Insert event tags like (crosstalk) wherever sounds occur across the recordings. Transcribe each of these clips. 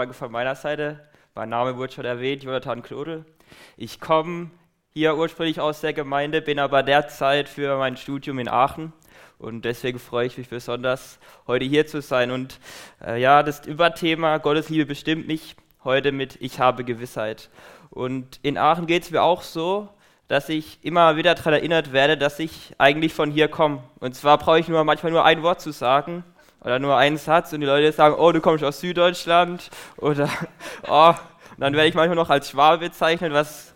Frage von meiner Seite. Mein Name wurde schon erwähnt, Jonathan Klodel. Ich komme hier ursprünglich aus der Gemeinde, bin aber derzeit für mein Studium in Aachen und deswegen freue ich mich besonders, heute hier zu sein. Und äh, ja, das Überthema Gottes Liebe bestimmt mich heute mit Ich habe Gewissheit. Und in Aachen geht es mir auch so, dass ich immer wieder daran erinnert werde, dass ich eigentlich von hier komme. Und zwar brauche ich nur manchmal nur ein Wort zu sagen oder nur einen Satz und die Leute sagen, oh, du kommst aus Süddeutschland oder oh, und dann werde ich manchmal noch als Schwabe bezeichnet, was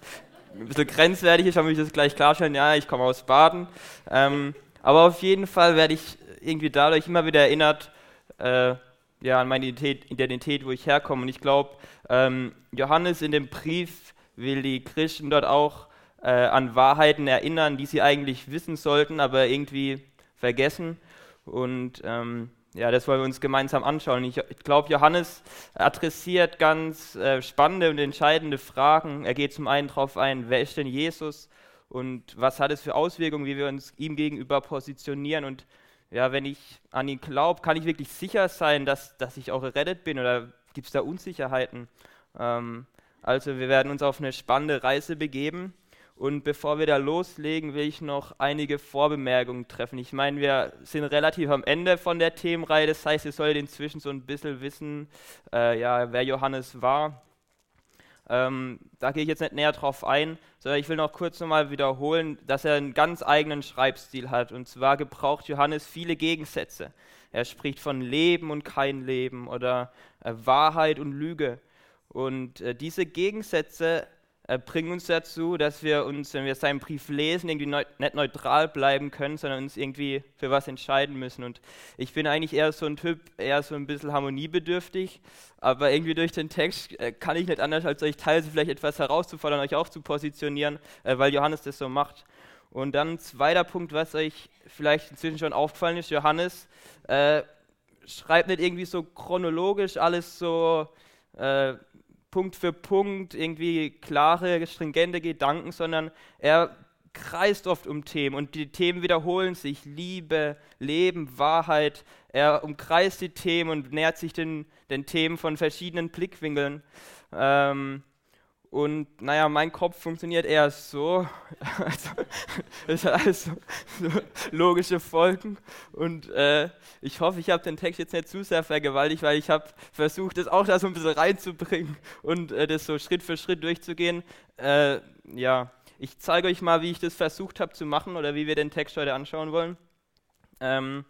ein bisschen grenzwertig ist, damit ich das gleich klarstellen, ja, ich komme aus Baden. Ähm, aber auf jeden Fall werde ich irgendwie dadurch immer wieder erinnert, äh, ja, an meine Identität, wo ich herkomme. Und ich glaube, ähm, Johannes in dem Brief will die Christen dort auch äh, an Wahrheiten erinnern, die sie eigentlich wissen sollten, aber irgendwie vergessen. Und ähm, ja, das wollen wir uns gemeinsam anschauen. Ich, ich glaube, Johannes adressiert ganz äh, spannende und entscheidende Fragen. Er geht zum einen darauf ein, wer ist denn Jesus und was hat es für Auswirkungen, wie wir uns ihm gegenüber positionieren. Und ja, wenn ich an ihn glaube, kann ich wirklich sicher sein, dass, dass ich auch gerettet bin oder gibt es da Unsicherheiten? Ähm, also wir werden uns auf eine spannende Reise begeben. Und bevor wir da loslegen, will ich noch einige Vorbemerkungen treffen. Ich meine, wir sind relativ am Ende von der Themenreihe, das heißt, ihr solltet inzwischen so ein bisschen wissen, äh, ja, wer Johannes war. Ähm, da gehe ich jetzt nicht näher drauf ein, sondern ich will noch kurz nochmal wiederholen, dass er einen ganz eigenen Schreibstil hat. Und zwar gebraucht Johannes viele Gegensätze. Er spricht von Leben und kein Leben oder äh, Wahrheit und Lüge. Und äh, diese Gegensätze bringen uns dazu, dass wir uns, wenn wir seinen Brief lesen, irgendwie neu, nicht neutral bleiben können, sondern uns irgendwie für was entscheiden müssen. Und ich bin eigentlich eher so ein Typ, eher so ein bisschen harmoniebedürftig, aber irgendwie durch den Text äh, kann ich nicht anders, als euch teilweise vielleicht etwas herauszufordern, euch auch zu positionieren, äh, weil Johannes das so macht. Und dann ein zweiter Punkt, was euch vielleicht inzwischen schon aufgefallen ist, Johannes äh, schreibt nicht irgendwie so chronologisch alles so äh, Punkt für Punkt irgendwie klare, stringente Gedanken, sondern er kreist oft um Themen und die Themen wiederholen sich. Liebe, Leben, Wahrheit. Er umkreist die Themen und nähert sich den, den Themen von verschiedenen Blickwinkeln. Ähm, und naja, mein Kopf funktioniert eher so. (laughs) Also, das hat alles so, so logische Folgen. Und äh, ich hoffe, ich habe den Text jetzt nicht zu sehr vergewaltigt, weil ich habe versucht, das auch da so ein bisschen reinzubringen und äh, das so Schritt für Schritt durchzugehen. Äh, ja, ich zeige euch mal, wie ich das versucht habe zu machen oder wie wir den Text heute anschauen wollen. Ähm,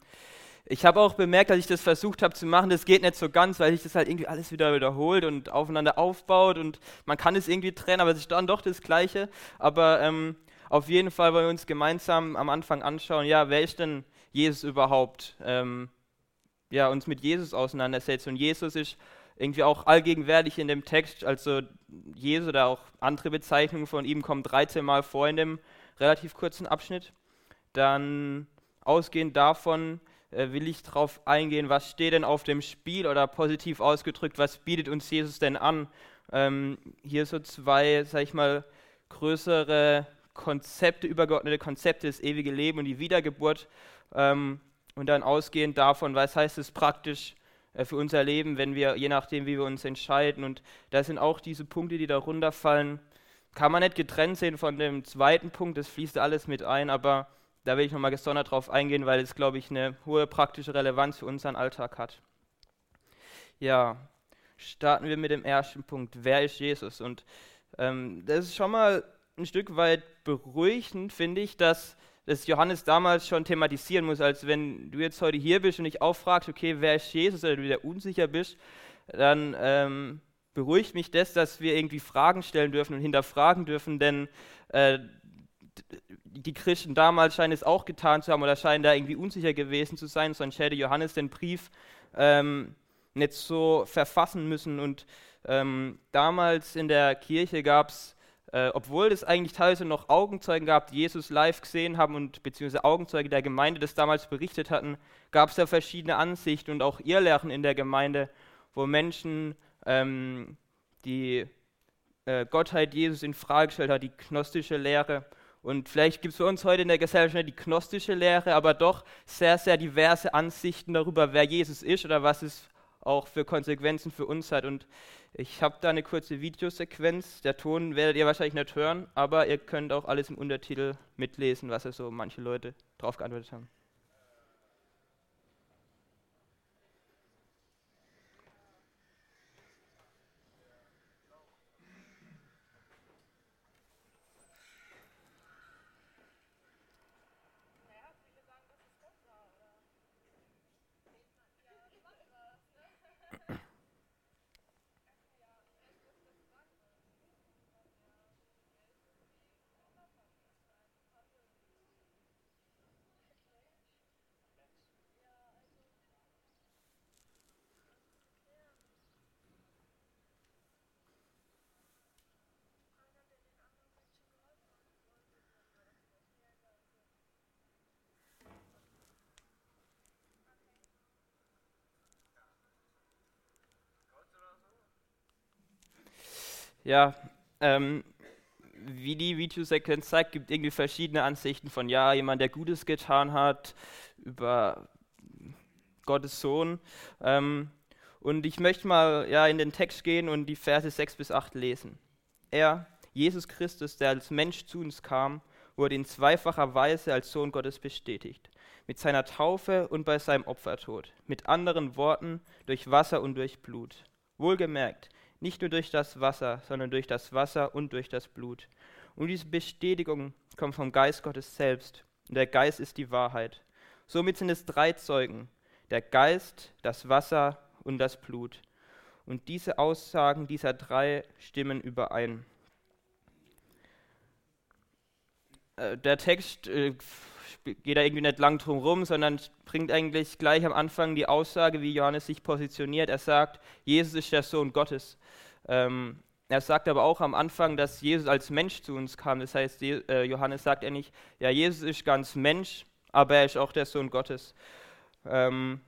ich habe auch bemerkt, dass ich das versucht habe zu machen, das geht nicht so ganz, weil sich das halt irgendwie alles wieder wiederholt und aufeinander aufbaut und man kann es irgendwie trennen, aber es ist dann doch das Gleiche. Aber ähm, auf jeden Fall wollen wir uns gemeinsam am Anfang anschauen, ja, wer ist denn Jesus überhaupt? Ähm, ja, uns mit Jesus auseinandersetzen. Und Jesus ist irgendwie auch allgegenwärtig in dem Text, also Jesus oder auch andere Bezeichnungen von ihm kommen 13 Mal vor in dem relativ kurzen Abschnitt. Dann ausgehend davon will ich darauf eingehen, was steht denn auf dem Spiel oder positiv ausgedrückt, was bietet uns Jesus denn an? Ähm, hier so zwei, sag ich mal, größere Konzepte, übergeordnete Konzepte, das ewige Leben und die Wiedergeburt. Ähm, und dann ausgehend davon, was heißt es praktisch äh, für unser Leben, wenn wir, je nachdem, wie wir uns entscheiden. Und da sind auch diese Punkte, die darunter fallen, kann man nicht getrennt sehen von dem zweiten Punkt, das fließt alles mit ein, aber da will ich nochmal gesondert drauf eingehen, weil es, glaube ich, eine hohe praktische Relevanz für unseren Alltag hat. Ja, starten wir mit dem ersten Punkt. Wer ist Jesus? Und ähm, das ist schon mal ein Stück weit beruhigend, finde ich, dass das Johannes damals schon thematisieren muss, als wenn du jetzt heute hier bist und dich auffragst, okay, wer ist Jesus, oder du wieder unsicher bist, dann ähm, beruhigt mich das, dass wir irgendwie Fragen stellen dürfen und hinterfragen dürfen, denn äh, die Christen damals scheinen es auch getan zu haben oder scheinen da irgendwie unsicher gewesen zu sein, sonst hätte Johannes den Brief ähm, nicht so verfassen müssen. Und ähm, damals in der Kirche gab es, äh, obwohl es eigentlich teilweise noch Augenzeugen gab, die Jesus live gesehen haben und beziehungsweise Augenzeuge der Gemeinde das damals berichtet hatten, gab es da verschiedene Ansichten und auch Irrlehren in der Gemeinde, wo Menschen ähm, die äh, Gottheit Jesus in Frage gestellt haben, die gnostische Lehre und vielleicht gibt es für uns heute in der Gesellschaft nicht die gnostische Lehre, aber doch sehr, sehr diverse Ansichten darüber, wer Jesus ist oder was es auch für Konsequenzen für uns hat. Und ich habe da eine kurze Videosequenz. Der Ton werdet ihr wahrscheinlich nicht hören, aber ihr könnt auch alles im Untertitel mitlesen, was so manche Leute drauf geantwortet haben. Ja, ähm, wie die Videosequenz zeigt, gibt irgendwie verschiedene Ansichten von, ja, jemand, der Gutes getan hat, über Gottes Sohn. Ähm, und ich möchte mal ja, in den Text gehen und die Verse 6 bis 8 lesen. Er, Jesus Christus, der als Mensch zu uns kam, wurde in zweifacher Weise als Sohn Gottes bestätigt. Mit seiner Taufe und bei seinem Opfertod. Mit anderen Worten, durch Wasser und durch Blut. Wohlgemerkt, nicht nur durch das Wasser, sondern durch das Wasser und durch das Blut. Und diese Bestätigung kommt vom Geist Gottes selbst. Und der Geist ist die Wahrheit. Somit sind es drei Zeugen. Der Geist, das Wasser und das Blut. Und diese Aussagen dieser drei stimmen überein. Äh, der Text äh, geht da irgendwie nicht lang drum rum, sondern bringt eigentlich gleich am Anfang die Aussage, wie Johannes sich positioniert. Er sagt, Jesus ist der Sohn Gottes. Ähm, er sagt aber auch am Anfang, dass Jesus als Mensch zu uns kam. Das heißt, äh, Johannes sagt er nicht, ja, Jesus ist ganz Mensch, aber er ist auch der Sohn Gottes. Ähm,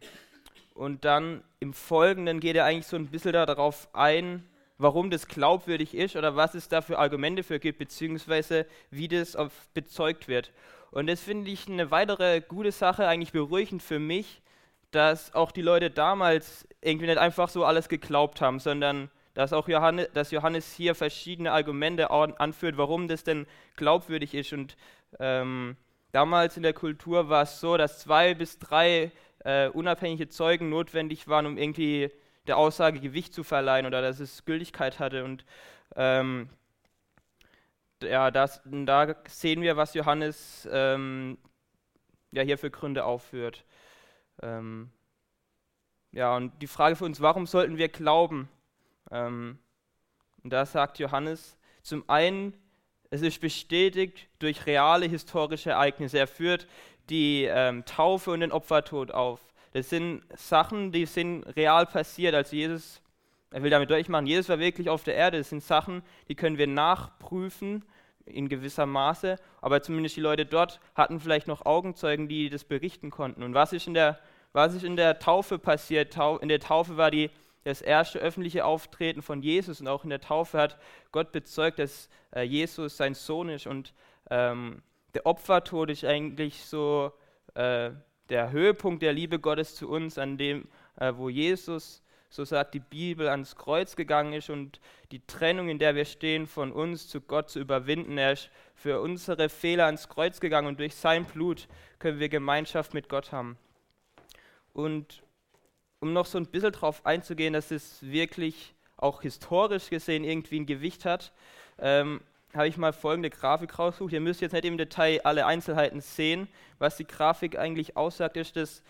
und dann im Folgenden geht er eigentlich so ein bisschen darauf ein, warum das glaubwürdig ist oder was es da für Argumente für gibt, beziehungsweise wie das bezeugt wird. Und das finde ich eine weitere gute Sache, eigentlich beruhigend für mich, dass auch die Leute damals irgendwie nicht einfach so alles geglaubt haben, sondern dass auch Johannes, dass Johannes hier verschiedene Argumente anführt, warum das denn glaubwürdig ist. Und ähm, damals in der Kultur war es so, dass zwei bis drei äh, unabhängige Zeugen notwendig waren, um irgendwie der Aussage Gewicht zu verleihen oder dass es Gültigkeit hatte. Und ähm, ja, das, da sehen wir, was Johannes ähm, ja, hier für Gründe aufführt. Ähm, ja, und die Frage für uns, warum sollten wir glauben? Ähm, und da sagt Johannes, zum einen, es ist bestätigt durch reale historische Ereignisse. Er führt die ähm, Taufe und den Opfertod auf. Das sind Sachen, die sind real passiert, als Jesus er will damit deutlich machen, Jesus war wirklich auf der Erde. Das sind Sachen, die können wir nachprüfen in gewisser Maße, aber zumindest die Leute dort hatten vielleicht noch Augenzeugen, die das berichten konnten. Und was ist in der, was ist in der Taufe passiert? In der Taufe war die, das erste öffentliche Auftreten von Jesus und auch in der Taufe hat Gott bezeugt, dass äh, Jesus sein Sohn ist und ähm, der Opfertod ist eigentlich so äh, der Höhepunkt der Liebe Gottes zu uns, an dem, äh, wo Jesus so sagt die Bibel, ans Kreuz gegangen ist und die Trennung, in der wir stehen, von uns zu Gott zu überwinden. Er ist für unsere Fehler ans Kreuz gegangen und durch sein Blut können wir Gemeinschaft mit Gott haben. Und um noch so ein bisschen darauf einzugehen, dass es wirklich auch historisch gesehen irgendwie ein Gewicht hat, ähm, habe ich mal folgende Grafik rausgesucht. Ihr müsst jetzt nicht im Detail alle Einzelheiten sehen. Was die Grafik eigentlich aussagt, ist, dass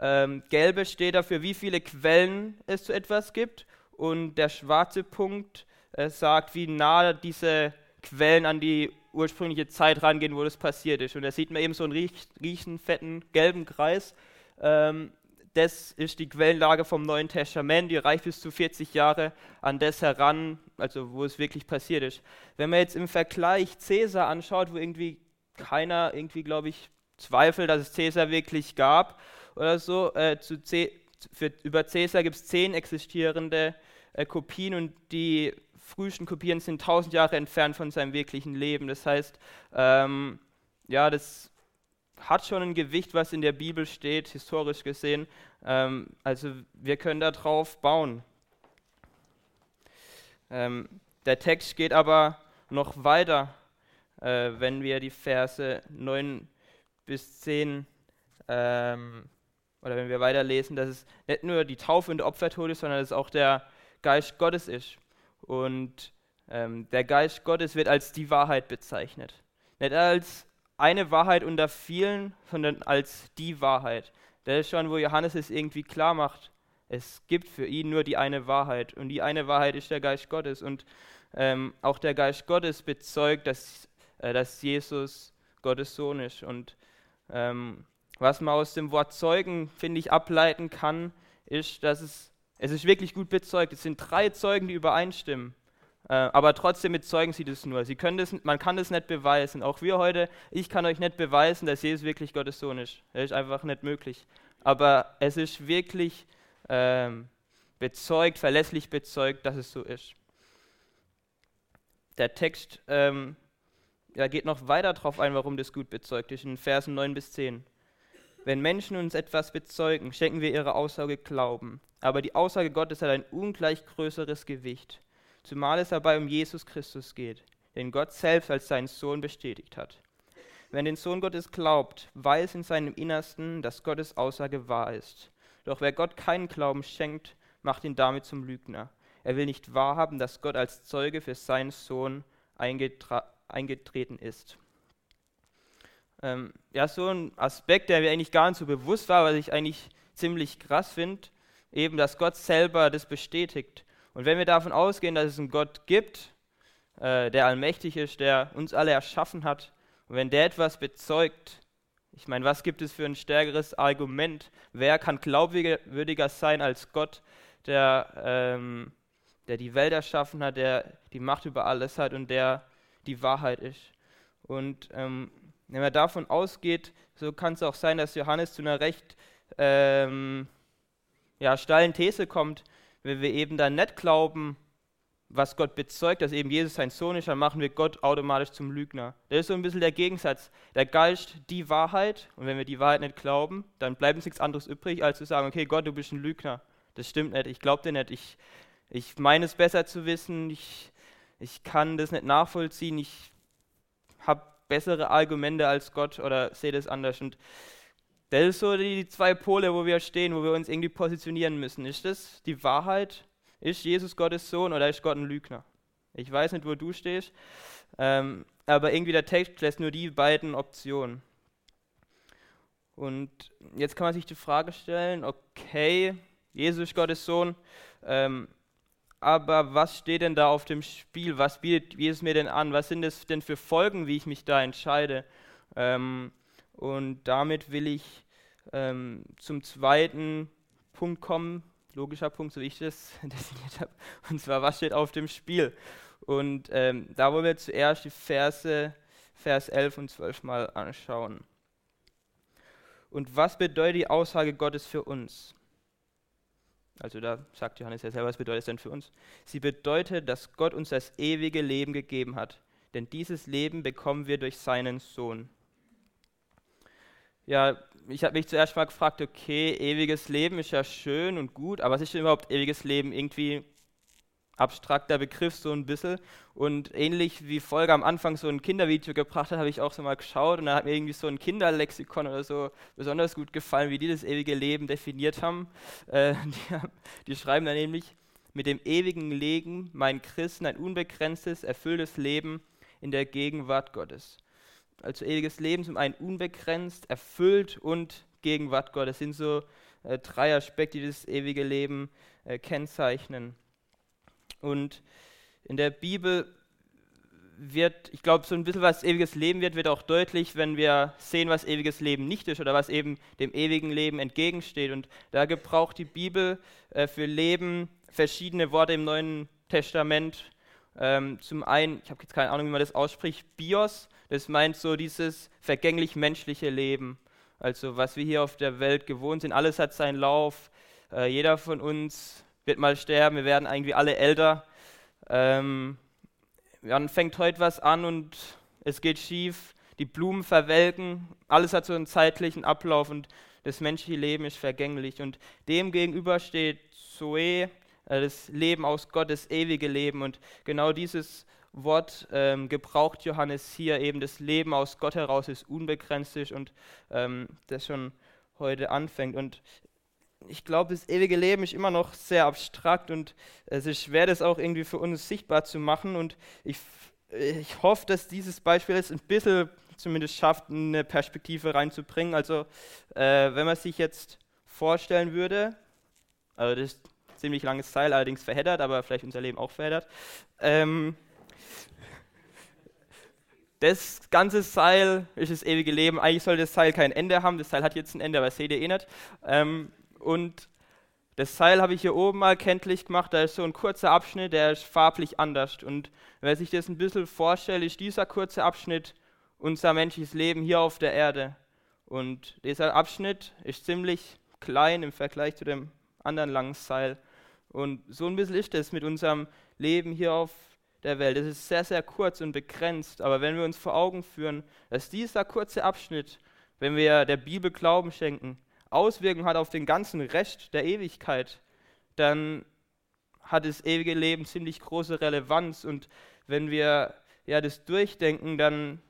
ähm, gelbe steht dafür, wie viele Quellen es zu etwas gibt. Und der schwarze Punkt äh, sagt, wie nah diese Quellen an die ursprüngliche Zeit rangehen, wo das passiert ist. Und da sieht man eben so einen riech, riechen fetten gelben Kreis. Ähm, das ist die Quellenlage vom Neuen Testament, die reicht bis zu 40 Jahre an das heran, also wo es wirklich passiert ist. Wenn man jetzt im Vergleich Cäsar anschaut, wo irgendwie keiner irgendwie, glaube ich, zweifelt, dass es Cäsar wirklich gab, oder so. Äh, zu C für, über Caesar gibt es zehn existierende äh, Kopien und die frühesten Kopien sind tausend Jahre entfernt von seinem wirklichen Leben. Das heißt, ähm, ja, das hat schon ein Gewicht, was in der Bibel steht, historisch gesehen. Ähm, also wir können darauf bauen. Ähm, der Text geht aber noch weiter, äh, wenn wir die Verse 9 bis 10 ähm, oder wenn wir weiterlesen, dass es nicht nur die Taufe und der Opfertod ist, sondern dass es auch der Geist Gottes ist. Und ähm, der Geist Gottes wird als die Wahrheit bezeichnet. Nicht als eine Wahrheit unter vielen, sondern als die Wahrheit. Das ist schon, wo Johannes es irgendwie klar macht. Es gibt für ihn nur die eine Wahrheit. Und die eine Wahrheit ist der Geist Gottes. Und ähm, auch der Geist Gottes bezeugt, dass, äh, dass Jesus Gottes Sohn ist. Und ähm, was man aus dem Wort Zeugen, finde ich, ableiten kann, ist, dass es, es ist wirklich gut bezeugt. Es sind drei Zeugen, die übereinstimmen. Äh, aber trotzdem bezeugen sie das nur. Sie können das, man kann das nicht beweisen. Auch wir heute, ich kann euch nicht beweisen, dass Jesus wirklich Gottes Sohn ist. Das ist einfach nicht möglich. Aber es ist wirklich ähm, bezeugt, verlässlich bezeugt, dass es so ist. Der Text ähm, ja, geht noch weiter darauf ein, warum das gut bezeugt ist, in Versen 9 bis 10. Wenn Menschen uns etwas bezeugen, schenken wir ihrer Aussage Glauben. Aber die Aussage Gottes hat ein ungleich größeres Gewicht, zumal es dabei um Jesus Christus geht, den Gott selbst als seinen Sohn bestätigt hat. Wenn den Sohn Gottes glaubt, weiß in seinem Innersten, dass Gottes Aussage wahr ist. Doch wer Gott keinen Glauben schenkt, macht ihn damit zum Lügner. Er will nicht wahrhaben, dass Gott als Zeuge für seinen Sohn eingetreten ist ähm, ja, so ein Aspekt, der mir eigentlich gar nicht so bewusst war, was ich eigentlich ziemlich krass finde, eben, dass Gott selber das bestätigt. Und wenn wir davon ausgehen, dass es einen Gott gibt, äh, der allmächtig ist, der uns alle erschaffen hat, und wenn der etwas bezeugt, ich meine, was gibt es für ein stärkeres Argument? Wer kann glaubwürdiger sein als Gott, der, ähm, der die Welt erschaffen hat, der die Macht über alles hat und der die Wahrheit ist? Und ähm, wenn man davon ausgeht, so kann es auch sein, dass Johannes zu einer recht ähm, ja, steilen These kommt, wenn wir eben dann nicht glauben, was Gott bezeugt, dass eben Jesus sein Sohn ist, dann machen wir Gott automatisch zum Lügner. Das ist so ein bisschen der Gegensatz. Der Geist, die Wahrheit, und wenn wir die Wahrheit nicht glauben, dann bleibt uns nichts anderes übrig, als zu sagen, okay, Gott, du bist ein Lügner. Das stimmt nicht, ich glaube dir nicht, ich, ich meine es besser zu wissen, ich, ich kann das nicht nachvollziehen, ich bessere Argumente als Gott oder sehe das anders. Und das ist so die zwei Pole, wo wir stehen, wo wir uns irgendwie positionieren müssen. Ist das die Wahrheit? Ist Jesus Gottes Sohn oder ist Gott ein Lügner? Ich weiß nicht, wo du stehst, ähm, aber irgendwie der Text lässt nur die beiden Optionen. Und jetzt kann man sich die Frage stellen, okay, Jesus Gottes Sohn, ähm, aber was steht denn da auf dem Spiel? Was bietet Jesus mir denn an? Was sind es denn für Folgen, wie ich mich da entscheide? Ähm, und damit will ich ähm, zum zweiten Punkt kommen, logischer Punkt, so wie ich das (laughs) definiert habe. Und zwar, was steht auf dem Spiel? Und ähm, da wollen wir zuerst die Verse, Vers 11 und 12 mal anschauen. Und was bedeutet die Aussage Gottes für uns? Also da sagt Johannes ja selber, was bedeutet es denn für uns? Sie bedeutet, dass Gott uns das ewige Leben gegeben hat. Denn dieses Leben bekommen wir durch seinen Sohn. Ja, ich habe mich zuerst mal gefragt, okay, ewiges Leben ist ja schön und gut, aber was ist denn überhaupt ewiges Leben? Irgendwie abstrakter Begriff so ein bisschen. Und ähnlich wie Folge am Anfang so ein Kindervideo gebracht hat, habe ich auch so mal geschaut und da hat mir irgendwie so ein Kinderlexikon oder so besonders gut gefallen, wie die das ewige Leben definiert haben. (laughs) Äh, die, die, schreiben da nämlich, mit dem ewigen Leben mein Christen ein unbegrenztes, erfülltes Leben in der Gegenwart Gottes. Also ewiges Leben zum einen unbegrenzt, erfüllt und Gegenwart Gottes. Das sind so äh, drei Aspekte, die das ewige Leben äh, kennzeichnen. Und in der Bibel wird, ich glaube, so ein bisschen was ewiges Leben wird, wird auch deutlich, wenn wir sehen, was ewiges Leben nicht ist oder was eben dem ewigen Leben entgegensteht. Und da gebraucht die Bibel äh, für Leben verschiedene Worte im Neuen Testament. Ähm, zum einen, ich habe jetzt keine Ahnung, wie man das ausspricht, Bios, das meint so dieses vergänglich menschliche Leben. Also was wir hier auf der Welt gewohnt sind, alles hat seinen Lauf. Äh, jeder von uns wird mal sterben, wir werden irgendwie alle älter. Ähm, dann fängt heute was an und es geht schief. die Blumen verwelken, alles hat so einen zeitlichen Ablauf und das menschliche Leben ist vergänglich. Und dem gegenüber steht Zoe, äh, das Leben aus Gott, das ewige Leben. Und genau dieses Wort ähm, gebraucht Johannes hier eben, das Leben aus Gott heraus ist unbegrenzt und ähm, das schon heute anfängt. Und ich glaube, das ewige Leben ist immer noch sehr abstrakt und es ist schwer, das auch irgendwie für uns sichtbar zu machen. Und ich, ich hoffe, dass dieses Beispiel jetzt ein bisschen zumindest schafft, eine Perspektive reinzubringen. Also, äh, wenn man sich jetzt vorstellen würde, also das ist ein ziemlich langes Seil, allerdings verheddert, aber vielleicht unser Leben auch verheddert. Ähm, das ganze Seil ist das ewige Leben. Eigentlich soll das Seil kein Ende haben. Das Seil hat jetzt ein Ende, aber das seht ihr eh nicht. Ähm, und das Seil habe ich hier oben mal kenntlich gemacht. Da ist so ein kurzer Abschnitt, der ist farblich anders. Und wer sich das ein bisschen vorstellt, ist dieser kurze Abschnitt unser menschliches Leben hier auf der Erde. Und dieser Abschnitt ist ziemlich klein im Vergleich zu dem anderen langen Seil. Und so ein bisschen ist es mit unserem Leben hier auf der Welt. Es ist sehr, sehr kurz und begrenzt. Aber wenn wir uns vor Augen führen, dass dieser kurze Abschnitt, wenn wir der Bibel Glauben schenken, Auswirkungen hat auf den ganzen Rest der Ewigkeit, dann hat das ewige Leben ziemlich große Relevanz. Und wenn wir ja, das durchdenken, dann,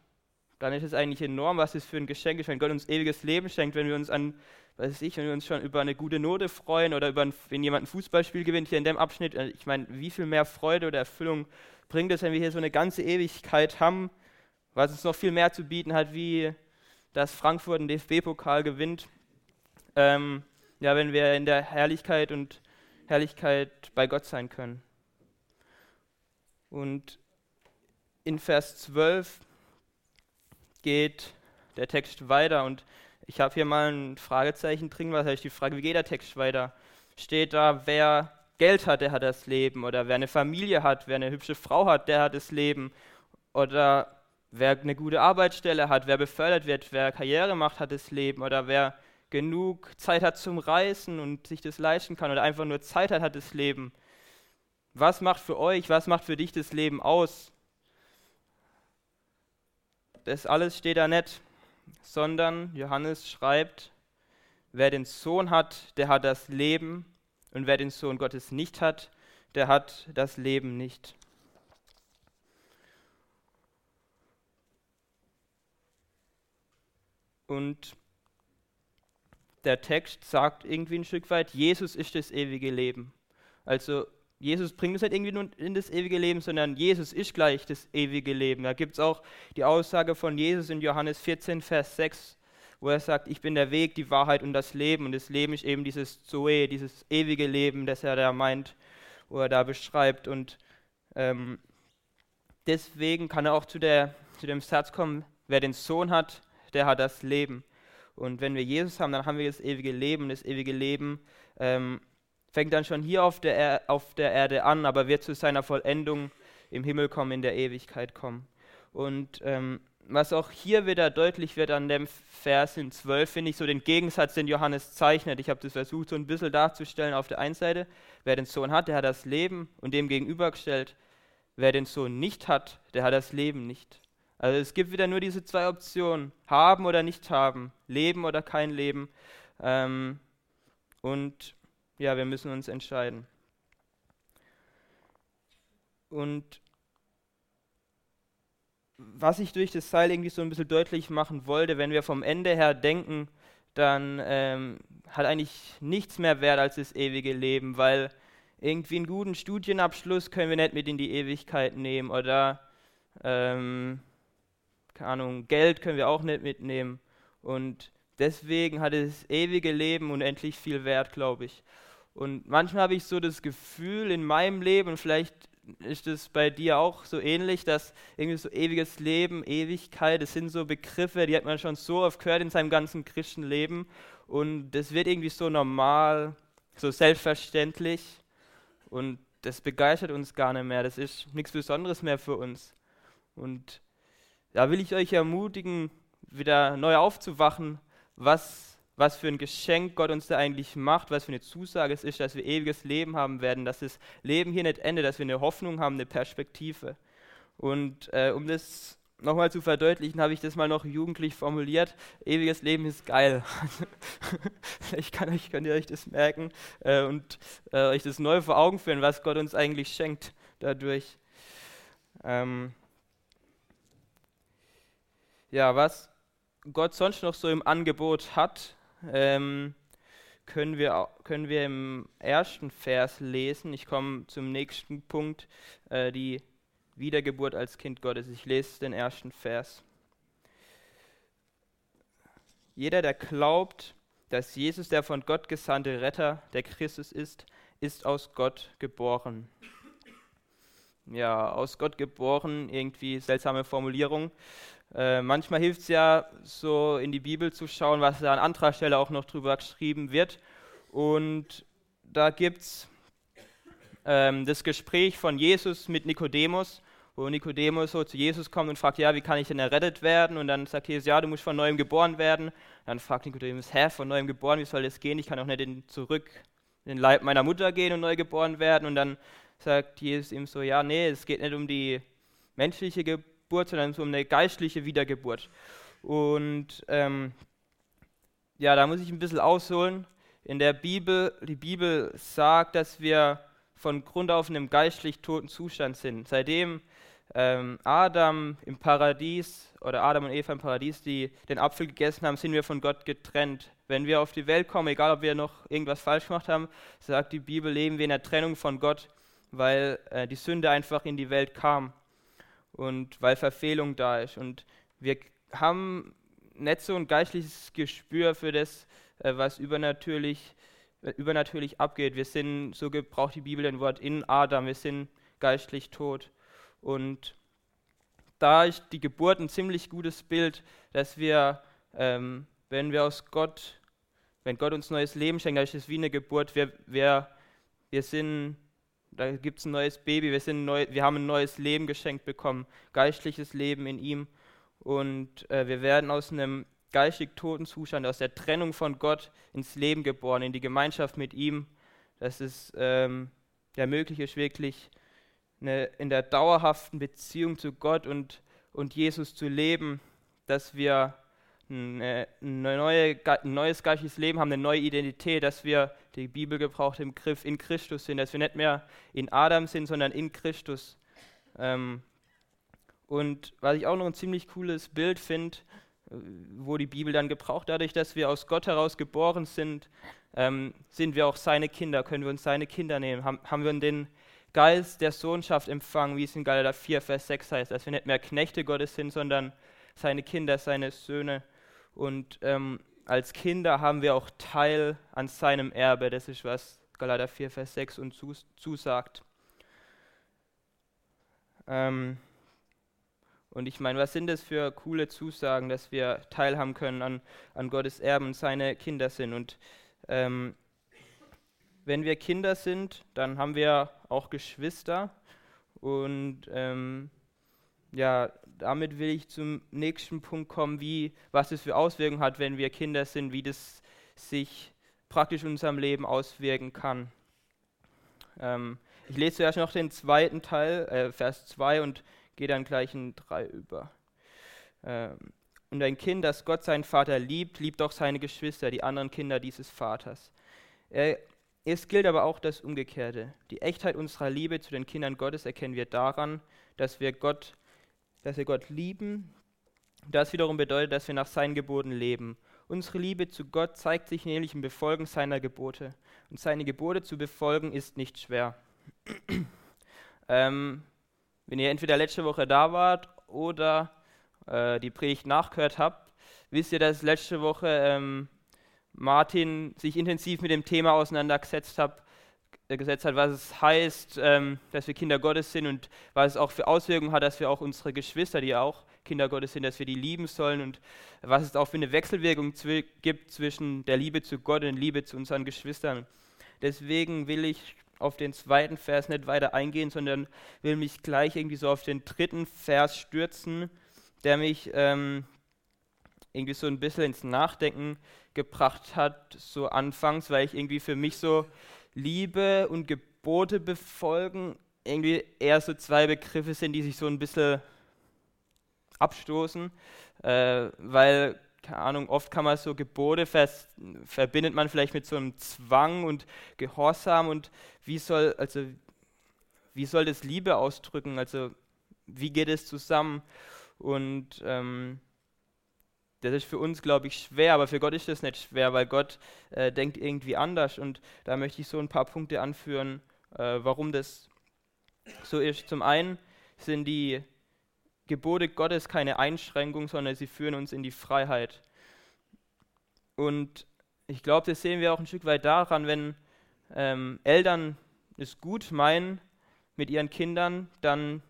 dann ist es eigentlich enorm, was es für ein Geschenk ist, wenn Gott uns ewiges Leben schenkt, wenn wir uns an, weiß ich, wenn wir uns schon über eine gute Note freuen oder über ein, wenn jemand ein Fußballspiel gewinnt hier in dem Abschnitt. Äh, ich meine, wie viel mehr Freude oder Erfüllung bringt es, wenn wir hier so eine ganze Ewigkeit haben, was uns noch viel mehr zu bieten hat, wie dass Frankfurt einen DFB-Pokal gewinnt ähm, ja, wenn wir in der Herrlichkeit und Herrlichkeit bei Gott sein können. Und in Vers 12 geht der Text weiter und ich habe hier mal ein Fragezeichen drin, was heißt die Frage, wie geht der Text weiter? Steht da, wer Geld hat, der hat das Leben oder wer eine Familie hat, wer eine hübsche Frau hat, der hat das Leben oder wer eine gute Arbeitsstelle hat, wer befördert wird, wer Karriere macht, hat das Leben oder wer genug Zeit hat zum Reisen und sich das leisten kann oder einfach nur Zeit hat, hat das Leben. Was macht für euch, was macht für dich das Leben aus? Das alles steht da nicht, sondern Johannes schreibt, wer den Sohn hat, der hat das Leben und wer den Sohn Gottes nicht hat, der hat das Leben nicht. Und der Text sagt irgendwie ein Stück weit, Jesus ist das ewige Leben. Also Jesus bringt uns nicht irgendwie nur in das ewige Leben, sondern Jesus ist gleich das ewige Leben. Da gibt es auch die Aussage von Jesus in Johannes 14, Vers 6, wo er sagt, ich bin der Weg, die Wahrheit und das Leben. Und das Leben ist eben dieses Zoe, dieses ewige Leben, das er da meint, wo er da beschreibt. Und ähm, deswegen kann er auch zu, der, zu dem Satz kommen, wer den Sohn hat, der hat das Leben. Und wenn wir Jesus haben, dann haben wir das ewige Leben. Das ewige Leben ähm, fängt dann schon hier auf der, er auf der Erde an, aber wird zu seiner Vollendung im Himmel kommen, in der Ewigkeit kommen. Und ähm, was auch hier wieder deutlich wird an dem Vers in 12, finde ich so den Gegensatz, den Johannes zeichnet. Ich habe das versucht, so ein bisschen darzustellen. Auf der einen Seite, wer den Sohn hat, der hat das Leben. Und dem gegenübergestellt, wer den Sohn nicht hat, der hat das Leben nicht. Also es gibt wieder nur diese zwei Optionen, haben oder nicht haben, leben oder kein Leben. Ähm, und ja, wir müssen uns entscheiden. Und was ich durch das Seil irgendwie so ein bisschen deutlich machen wollte, wenn wir vom Ende her denken, dann ähm, hat eigentlich nichts mehr Wert als das ewige Leben, weil irgendwie einen guten Studienabschluss können wir nicht mit in die Ewigkeit nehmen oder ähm, keine Ahnung, Geld können wir auch nicht mitnehmen. Und deswegen hat das ewige Leben unendlich viel Wert, glaube ich. Und manchmal habe ich so das Gefühl in meinem Leben, vielleicht ist es bei dir auch so ähnlich, dass irgendwie so ewiges Leben, Ewigkeit, das sind so Begriffe, die hat man schon so oft gehört in seinem ganzen Christenleben. Und das wird irgendwie so normal, so selbstverständlich. Und das begeistert uns gar nicht mehr. Das ist nichts Besonderes mehr für uns. Und da will ich euch ermutigen, wieder neu aufzuwachen, was, was für ein Geschenk Gott uns da eigentlich macht, was für eine Zusage es ist, dass wir ewiges Leben haben werden, dass das Leben hier nicht endet, dass wir eine Hoffnung haben, eine Perspektive. Und äh, um das nochmal zu verdeutlichen, habe ich das mal noch jugendlich formuliert. Ewiges Leben ist geil. (laughs) Vielleicht kann euch, könnt ihr euch das merken äh, und äh, euch das neu vor Augen führen, was Gott uns eigentlich schenkt dadurch. Ähm ja, was Gott sonst noch so im Angebot hat, ähm, können, wir, können wir im ersten Vers lesen. Ich komme zum nächsten Punkt, äh, die Wiedergeburt als Kind Gottes. Ich lese den ersten Vers. Jeder, der glaubt, dass Jesus der von Gott gesandte Retter, der Christus ist, ist aus Gott geboren. Ja, aus Gott geboren, irgendwie seltsame Formulierung. Äh, manchmal hilft es ja, so in die Bibel zu schauen, was da an anderer Stelle auch noch drüber geschrieben wird. Und da gibt es ähm, das Gespräch von Jesus mit Nikodemus, wo Nikodemus so zu Jesus kommt und fragt, ja, wie kann ich denn errettet werden? Und dann sagt Jesus, ja, du musst von neuem geboren werden. Dann fragt Nikodemus, hä, von neuem geboren, wie soll das gehen? Ich kann auch nicht in, zurück in den Leib meiner Mutter gehen und neu geboren werden. Und dann sagt Jesus ihm so, ja, nee, es geht nicht um die menschliche Geburt, sondern um eine geistliche Wiedergeburt. Und ähm, ja, da muss ich ein bisschen ausholen. In der Bibel, die Bibel sagt, dass wir von Grund auf in einem geistlich toten Zustand sind. Seitdem ähm, Adam im Paradies oder Adam und Eva im Paradies, die den Apfel gegessen haben, sind wir von Gott getrennt. Wenn wir auf die Welt kommen, egal ob wir noch irgendwas falsch gemacht haben, sagt die Bibel, leben wir in der Trennung von Gott, weil äh, die Sünde einfach in die Welt kam und weil Verfehlung da ist. Und wir haben nicht so ein geistliches Gespür für das, äh, was übernatürlich, äh, übernatürlich abgeht. Wir sind, so gebraucht die Bibel den Wort in Adam, wir sind geistlich tot. Und da ist die Geburt ein ziemlich gutes Bild, dass wir, ähm, wenn wir aus Gott, wenn Gott uns neues Leben schenkt, dann ist es wie eine Geburt. Wir, wir, wir sind, da gibt es ein neues Baby, wir, sind neu, wir haben ein neues Leben geschenkt bekommen, geistliches Leben in ihm. Und äh, wir werden aus einem geistig toten Zustand, aus der Trennung von Gott ins Leben geboren, in die Gemeinschaft mit ihm. Dass es ähm, ja möglich ist, wirklich eine, in der dauerhaften Beziehung zu Gott und, und Jesus zu leben, dass wir eine, eine neue, ein neues geistiges Leben haben, eine neue Identität, dass wir, die Bibel gebraucht im Griff, in Christus sind, dass wir nicht mehr in Adam sind, sondern in Christus. Ähm, und was ich auch noch ein ziemlich cooles Bild finde, äh, wo die Bibel dann gebraucht, dadurch, dass wir aus Gott heraus geboren sind, ähm, sind wir auch seine Kinder, können wir uns seine Kinder nehmen, haben, haben wir den Geist der Sohnschaft empfangen, wie es in Galater 4, Vers 6 heißt, dass wir nicht mehr Knechte Gottes sind, sondern seine Kinder, seine Söhne. Und ähm, als Kinder haben wir auch Teil an seinem Erbe. Das ist, was Galater 4, Vers 6 uns zusagt. Ähm, und ich meine, was sind das für coole Zusagen, dass wir teilhaben können an, an Gottes Erben und seine Kinder sind. Und ähm, wenn wir Kinder sind, dann haben wir auch Geschwister. Und ähm, ja, damit will ich zum nächsten Punkt kommen, wie, was es für Auswirkungen hat, wenn wir Kinder sind, wie das sich praktisch in unserem Leben auswirken kann. Ähm, ich lese zuerst noch den zweiten Teil, äh, Vers 2 und gehe dann gleich in 3 über. Ähm, und ein Kind, das Gott seinen Vater liebt, liebt auch seine Geschwister, die anderen Kinder dieses Vaters. Er es gilt aber auch das Umgekehrte. Die Echtheit unserer Liebe zu den Kindern Gottes erkennen wir daran, dass wir Gott, dass wir Gott lieben. Das wiederum bedeutet, dass wir nach seinen Geboten leben. Unsere Liebe zu Gott zeigt sich nämlich im Befolgen seiner Gebote. Und seine Gebote zu befolgen ist nicht schwer. (clears throat) ähm, wenn ihr entweder letzte Woche da wart oder äh, die Predigt nachgehört habt, wisst ihr, dass letzte Woche ähm, Martin sich intensiv mit dem Thema auseinandergesetzt hat, gesetzt hat, was es heißt, ähm, dass wir Kinder Gottes sind und was es auch für Auswirkungen hat, dass wir auch unsere Geschwister, die auch Kinder Gottes sind, dass wir die lieben sollen und was es auch für eine Wechselwirkung zw gibt zwischen der Liebe zu Gott und Liebe zu unseren Geschwistern. Deswegen will ich auf den zweiten Vers nicht weiter eingehen, sondern will mich gleich irgendwie so auf den dritten Vers stürzen, der mich ähm, irgendwie so ein bisschen ins Nachdenken gebracht hat, so anfangs, weil ich irgendwie für mich so Liebe und Gebote befolgen irgendwie eher so zwei Begriffe sind, die sich so ein bisschen abstoßen, äh, weil, keine Ahnung, oft kann man so Gebote fest, verbindet man vielleicht mit so einem Zwang und Gehorsam und wie soll, also, wie soll das Liebe ausdrücken? Also, wie geht es zusammen? Und ähm, das ist für uns, glaube ich, schwer, aber für Gott ist das nicht schwer, weil Gott äh, denkt irgendwie anders. Und da möchte ich so ein paar Punkte anführen, äh, warum das so ist. Zum einen sind die Gebote Gottes keine Einschränkung, sondern sie führen uns in die Freiheit. Und ich glaube, das sehen wir auch ein Stück weit daran, wenn ähm, Eltern es gut meinen mit ihren Kindern, dann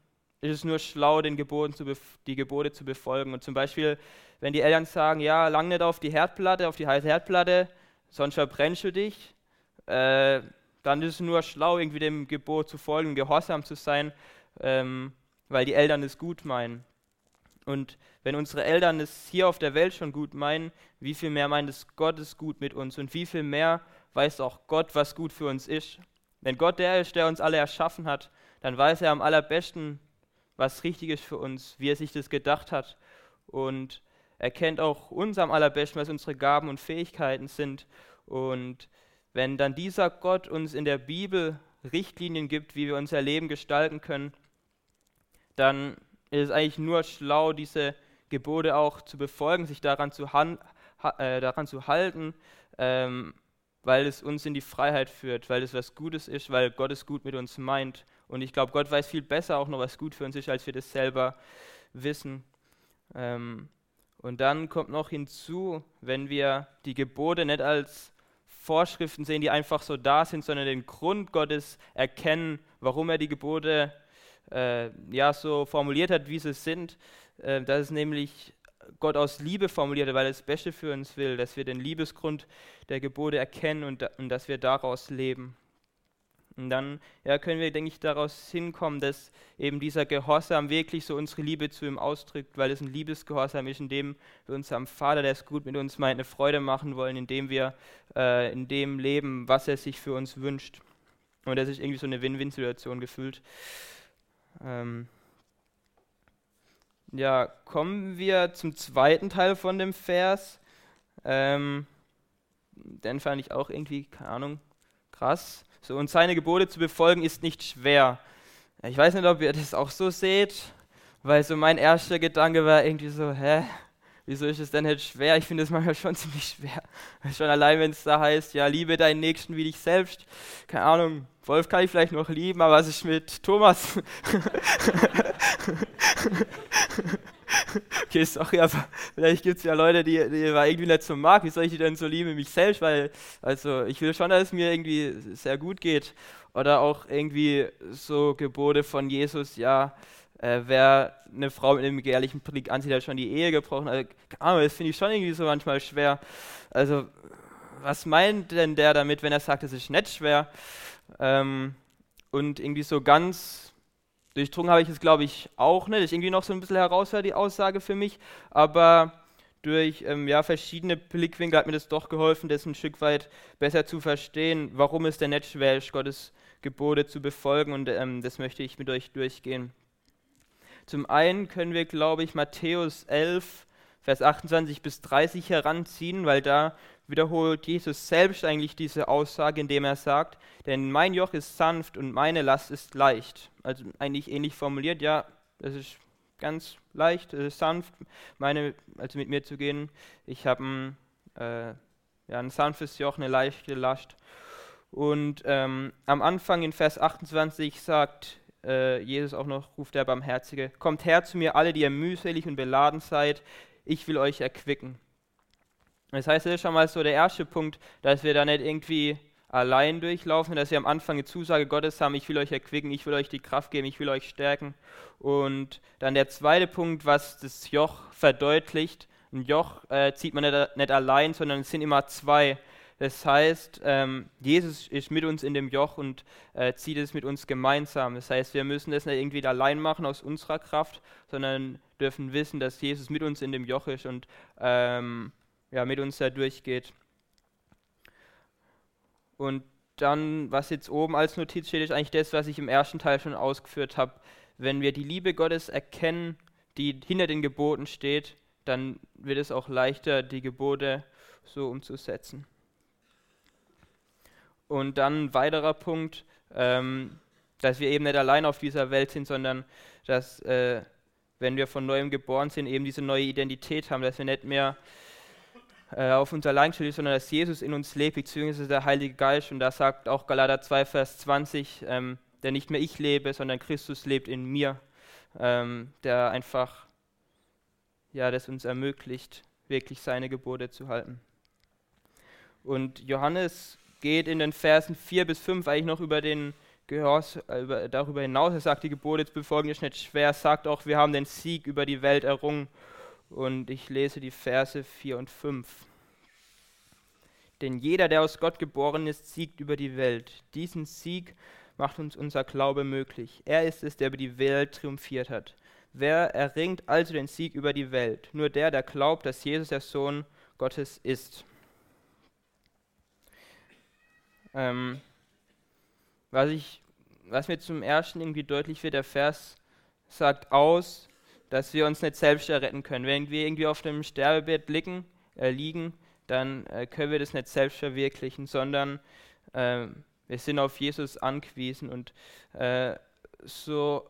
ist es nur schlau, den Geboten zu die Gebote zu befolgen. Und zum Beispiel, wenn die Eltern sagen, ja, lang nicht auf die Herdplatte, auf die heiße Herdplatte, sonst verbrennst du dich, äh, dann ist es nur schlau, irgendwie dem Gebot zu folgen, gehorsam zu sein, ähm, weil die Eltern es gut meinen. Und wenn unsere Eltern es hier auf der Welt schon gut meinen, wie viel mehr meint es Gott es gut mit uns und wie viel mehr weiß auch Gott, was gut für uns ist. Wenn Gott der ist, der uns alle erschaffen hat, dann weiß er am allerbesten, was richtig ist für uns, wie er sich das gedacht hat. Und er kennt auch uns am allerbesten, was unsere Gaben und Fähigkeiten sind. Und wenn dann dieser Gott uns in der Bibel Richtlinien gibt, wie wir unser Leben gestalten können, dann ist es eigentlich nur schlau, diese Gebote auch zu befolgen, sich daran zu, han, äh, daran zu halten, ähm, weil es uns in die Freiheit führt, weil es was Gutes ist, weil Gott es gut mit uns meint. Und ich glaube, Gott weiß viel besser auch noch, was gut für uns ist, als wir das selber wissen. Ähm, und dann kommt noch hinzu, wenn wir die Gebote nicht als Vorschriften sehen, die einfach so da sind, sondern den Grund Gottes erkennen, warum er die Gebote äh, ja so formuliert hat, wie sie sind. Äh, das ist nämlich Gott aus Liebe formuliert, weil er das Beste für uns will, dass wir den Liebesgrund der Gebote erkennen und, und dass wir daraus leben. Und dann ja, können wir, denke ich, daraus hinkommen, dass eben dieser Gehorsam wirklich so unsere Liebe zu ihm ausdrückt, weil es ein Liebesgehorsam ist, in dem wir unserem Vater, der es gut mit uns meint, eine Freude machen wollen, indem wir äh, in dem leben, was er sich für uns wünscht. Und das ist irgendwie so eine Win-Win-Situation gefühlt. Ähm ja, kommen wir zum zweiten Teil von dem Vers. Ähm, den fand ich auch irgendwie, keine Ahnung, krass. So, und seine Gebote zu befolgen ist nicht schwer. Ich weiß nicht, ob ihr das auch so seht, weil so mein erster Gedanke war irgendwie so, hä, wieso ist es denn jetzt schwer? Ich finde es manchmal schon (laughs) ziemlich schwer. Schon allein, wenn es da heißt, ja, liebe deinen Nächsten wie dich selbst. Keine Ahnung, Wolf kann ich vielleicht noch lieben, aber was ist mit Thomas? (laughs) (laughs) okay, sorry, aber vielleicht gibt es ja Leute, die, die war irgendwie nicht so mag. Wie soll ich die denn so lieben, mich selbst? Weil, also, ich will schon, dass es mir irgendwie sehr gut geht. Oder auch irgendwie so Gebote von Jesus, ja, äh, wer eine Frau mit einem gefährlichen Blick ansieht, hat schon die Ehe gebrochen. Also, das finde ich schon irgendwie so manchmal schwer. Also, was meint denn der damit, wenn er sagt, es ist nicht schwer? Ähm, und irgendwie so ganz Durchdrungen habe ich es, glaube ich, auch nicht. Das ist irgendwie noch so ein bisschen herausfordernd, die Aussage für mich. Aber durch ähm, ja, verschiedene Blickwinkel hat mir das doch geholfen, das ein Stück weit besser zu verstehen, warum es denn nicht schwer ist, Gottes Gebote zu befolgen. Und ähm, das möchte ich mit euch durchgehen. Zum einen können wir, glaube ich, Matthäus 11, Vers 28 bis 30 heranziehen, weil da wiederholt Jesus selbst eigentlich diese Aussage, indem er sagt, denn mein Joch ist sanft und meine Last ist leicht. Also eigentlich ähnlich formuliert, ja, es ist ganz leicht, es ist sanft, meine, also mit mir zu gehen. Ich habe ein, äh, ja, ein sanftes Joch, eine leichte Last. Und ähm, am Anfang in Vers 28 sagt äh, Jesus auch noch, ruft der Barmherzige, kommt her zu mir alle, die ihr mühselig und beladen seid, ich will euch erquicken. Das heißt, das ist schon mal so der erste Punkt, dass wir da nicht irgendwie allein durchlaufen, dass wir am Anfang eine Zusage Gottes haben, ich will euch erquicken, ich will euch die Kraft geben, ich will euch stärken. Und dann der zweite Punkt, was das Joch verdeutlicht, ein Joch äh, zieht man nicht, nicht, allein, sondern es sind immer zwei. Das heißt, ähm, Jesus ist mit uns in dem Joch und äh, zieht es mit uns gemeinsam. Das heißt, wir müssen das nicht irgendwie allein machen aus unserer Kraft, sondern dürfen wissen, dass Jesus mit uns in dem Joch ist und ähm, ja, mit uns da durchgeht. Und dann, was jetzt oben als Notiz steht, ist eigentlich das, was ich im ersten Teil schon ausgeführt habe. Wenn wir die Liebe Gottes erkennen, die hinter den Geboten steht, dann wird es auch leichter, die Gebote so umzusetzen. Und dann ein weiterer Punkt, ähm, dass wir eben nicht allein auf dieser Welt sind, sondern dass, äh, wenn wir von neuem geboren sind, eben diese neue Identität haben, dass wir nicht mehr äh, auf uns allein stellen, sondern dass Jesus in uns lebt, beziehungsweise der Heilige Geist. Und da sagt auch Galater 2, Vers 20, ähm, der nicht mehr ich lebe, sondern Christus lebt in mir, ähm, der einfach ja, das uns ermöglicht, wirklich seine Gebote zu halten. Und Johannes geht in den Versen 4 bis 5 eigentlich noch über den Gehors, äh, über, darüber hinaus. Er sagt, die Gebote zu befolgen ist nicht schwer. Er sagt auch, wir haben den Sieg über die Welt errungen. Und ich lese die Verse 4 und 5. Denn jeder, der aus Gott geboren ist, siegt über die Welt. Diesen Sieg macht uns unser Glaube möglich. Er ist es, der über die Welt triumphiert hat. Wer erringt also den Sieg über die Welt? Nur der, der glaubt, dass Jesus der Sohn Gottes ist. Ähm, was, ich, was mir zum Ersten irgendwie deutlich wird, der Vers sagt aus, dass wir uns nicht selbst erretten können. Wenn wir irgendwie auf dem Sterbebett liegen, äh, liegen dann äh, können wir das nicht selbst verwirklichen, sondern äh, wir sind auf Jesus angewiesen. Und äh, so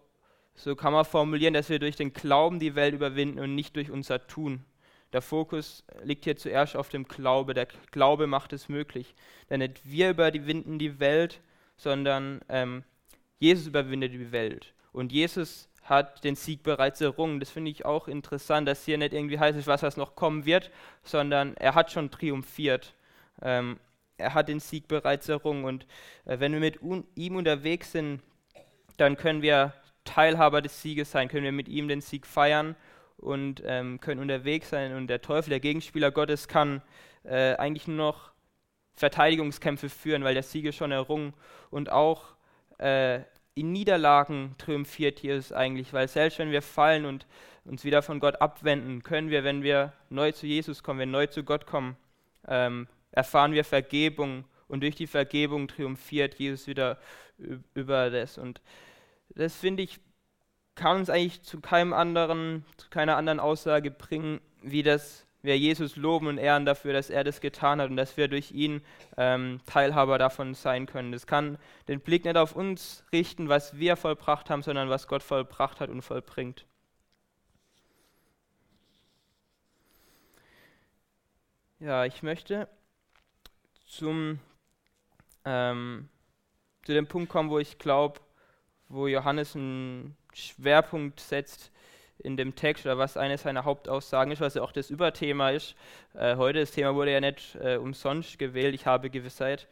so kann man formulieren, dass wir durch den Glauben die Welt überwinden und nicht durch unser Tun. Der Fokus liegt hier zuerst auf dem Glaube. Der Glaube macht es möglich. Denn nicht wir überwinden die Welt, sondern ähm, Jesus überwindet die Welt. Und Jesus hat den Sieg bereits errungen. Das finde ich auch interessant, dass hier nicht irgendwie heißt, was was noch kommen wird, sondern er hat schon triumphiert. Ähm, er hat den Sieg bereits errungen. Und äh, wenn wir mit ihm unterwegs sind, dann können wir Teilhaber des Sieges sein, können wir mit ihm den Sieg feiern und ähm, können unterwegs sein. Und der Teufel, der Gegenspieler Gottes, kann äh, eigentlich nur noch Verteidigungskämpfe führen, weil der Sieg ist schon errungen. Und auch äh, in Niederlagen triumphiert Jesus eigentlich, weil selbst wenn wir fallen und uns wieder von Gott abwenden, können wir, wenn wir neu zu Jesus kommen, wenn wir neu zu Gott kommen, ähm, erfahren wir Vergebung und durch die Vergebung triumphiert Jesus wieder über das. Und das finde ich, kann uns eigentlich zu keinem anderen, zu keiner anderen Aussage bringen, wie das wir Jesus loben und ehren dafür, dass er das getan hat und dass wir durch ihn ähm, Teilhaber davon sein können. Das kann den Blick nicht auf uns richten, was wir vollbracht haben, sondern was Gott vollbracht hat und vollbringt. Ja, ich möchte zum, ähm, zu dem Punkt kommen, wo ich glaube, wo Johannes einen Schwerpunkt setzt in dem Text oder was eine seiner Hauptaussagen ist, was ja auch das Überthema ist. Äh, heute das Thema wurde ja nicht äh, umsonst gewählt, ich habe Gewissheit.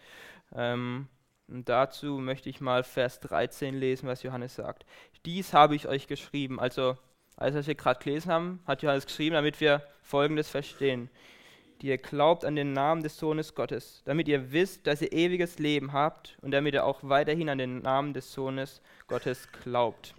Ähm, und dazu möchte ich mal Vers 13 lesen, was Johannes sagt. Dies habe ich euch geschrieben. Also, alles, was wir gerade gelesen haben, hat Johannes geschrieben, damit wir Folgendes verstehen die ihr glaubt an den Namen des Sohnes Gottes, damit ihr wisst, dass ihr ewiges Leben habt und damit ihr auch weiterhin an den Namen des Sohnes Gottes glaubt.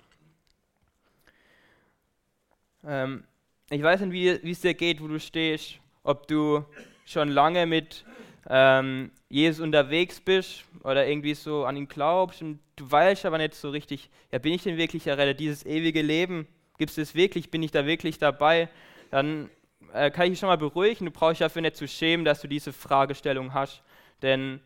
Ähm, ich weiß nicht, wie es dir geht, wo du stehst, ob du schon lange mit ähm, Jesus unterwegs bist oder irgendwie so an ihn glaubst und du weißt aber nicht so richtig, ja, bin ich denn wirklich errettet? Dieses ewige Leben, gibt es das wirklich? Bin ich da wirklich dabei? Dann äh, kann ich dich schon mal beruhigen, du brauchst dafür nicht zu schämen, dass du diese Fragestellung hast. Denn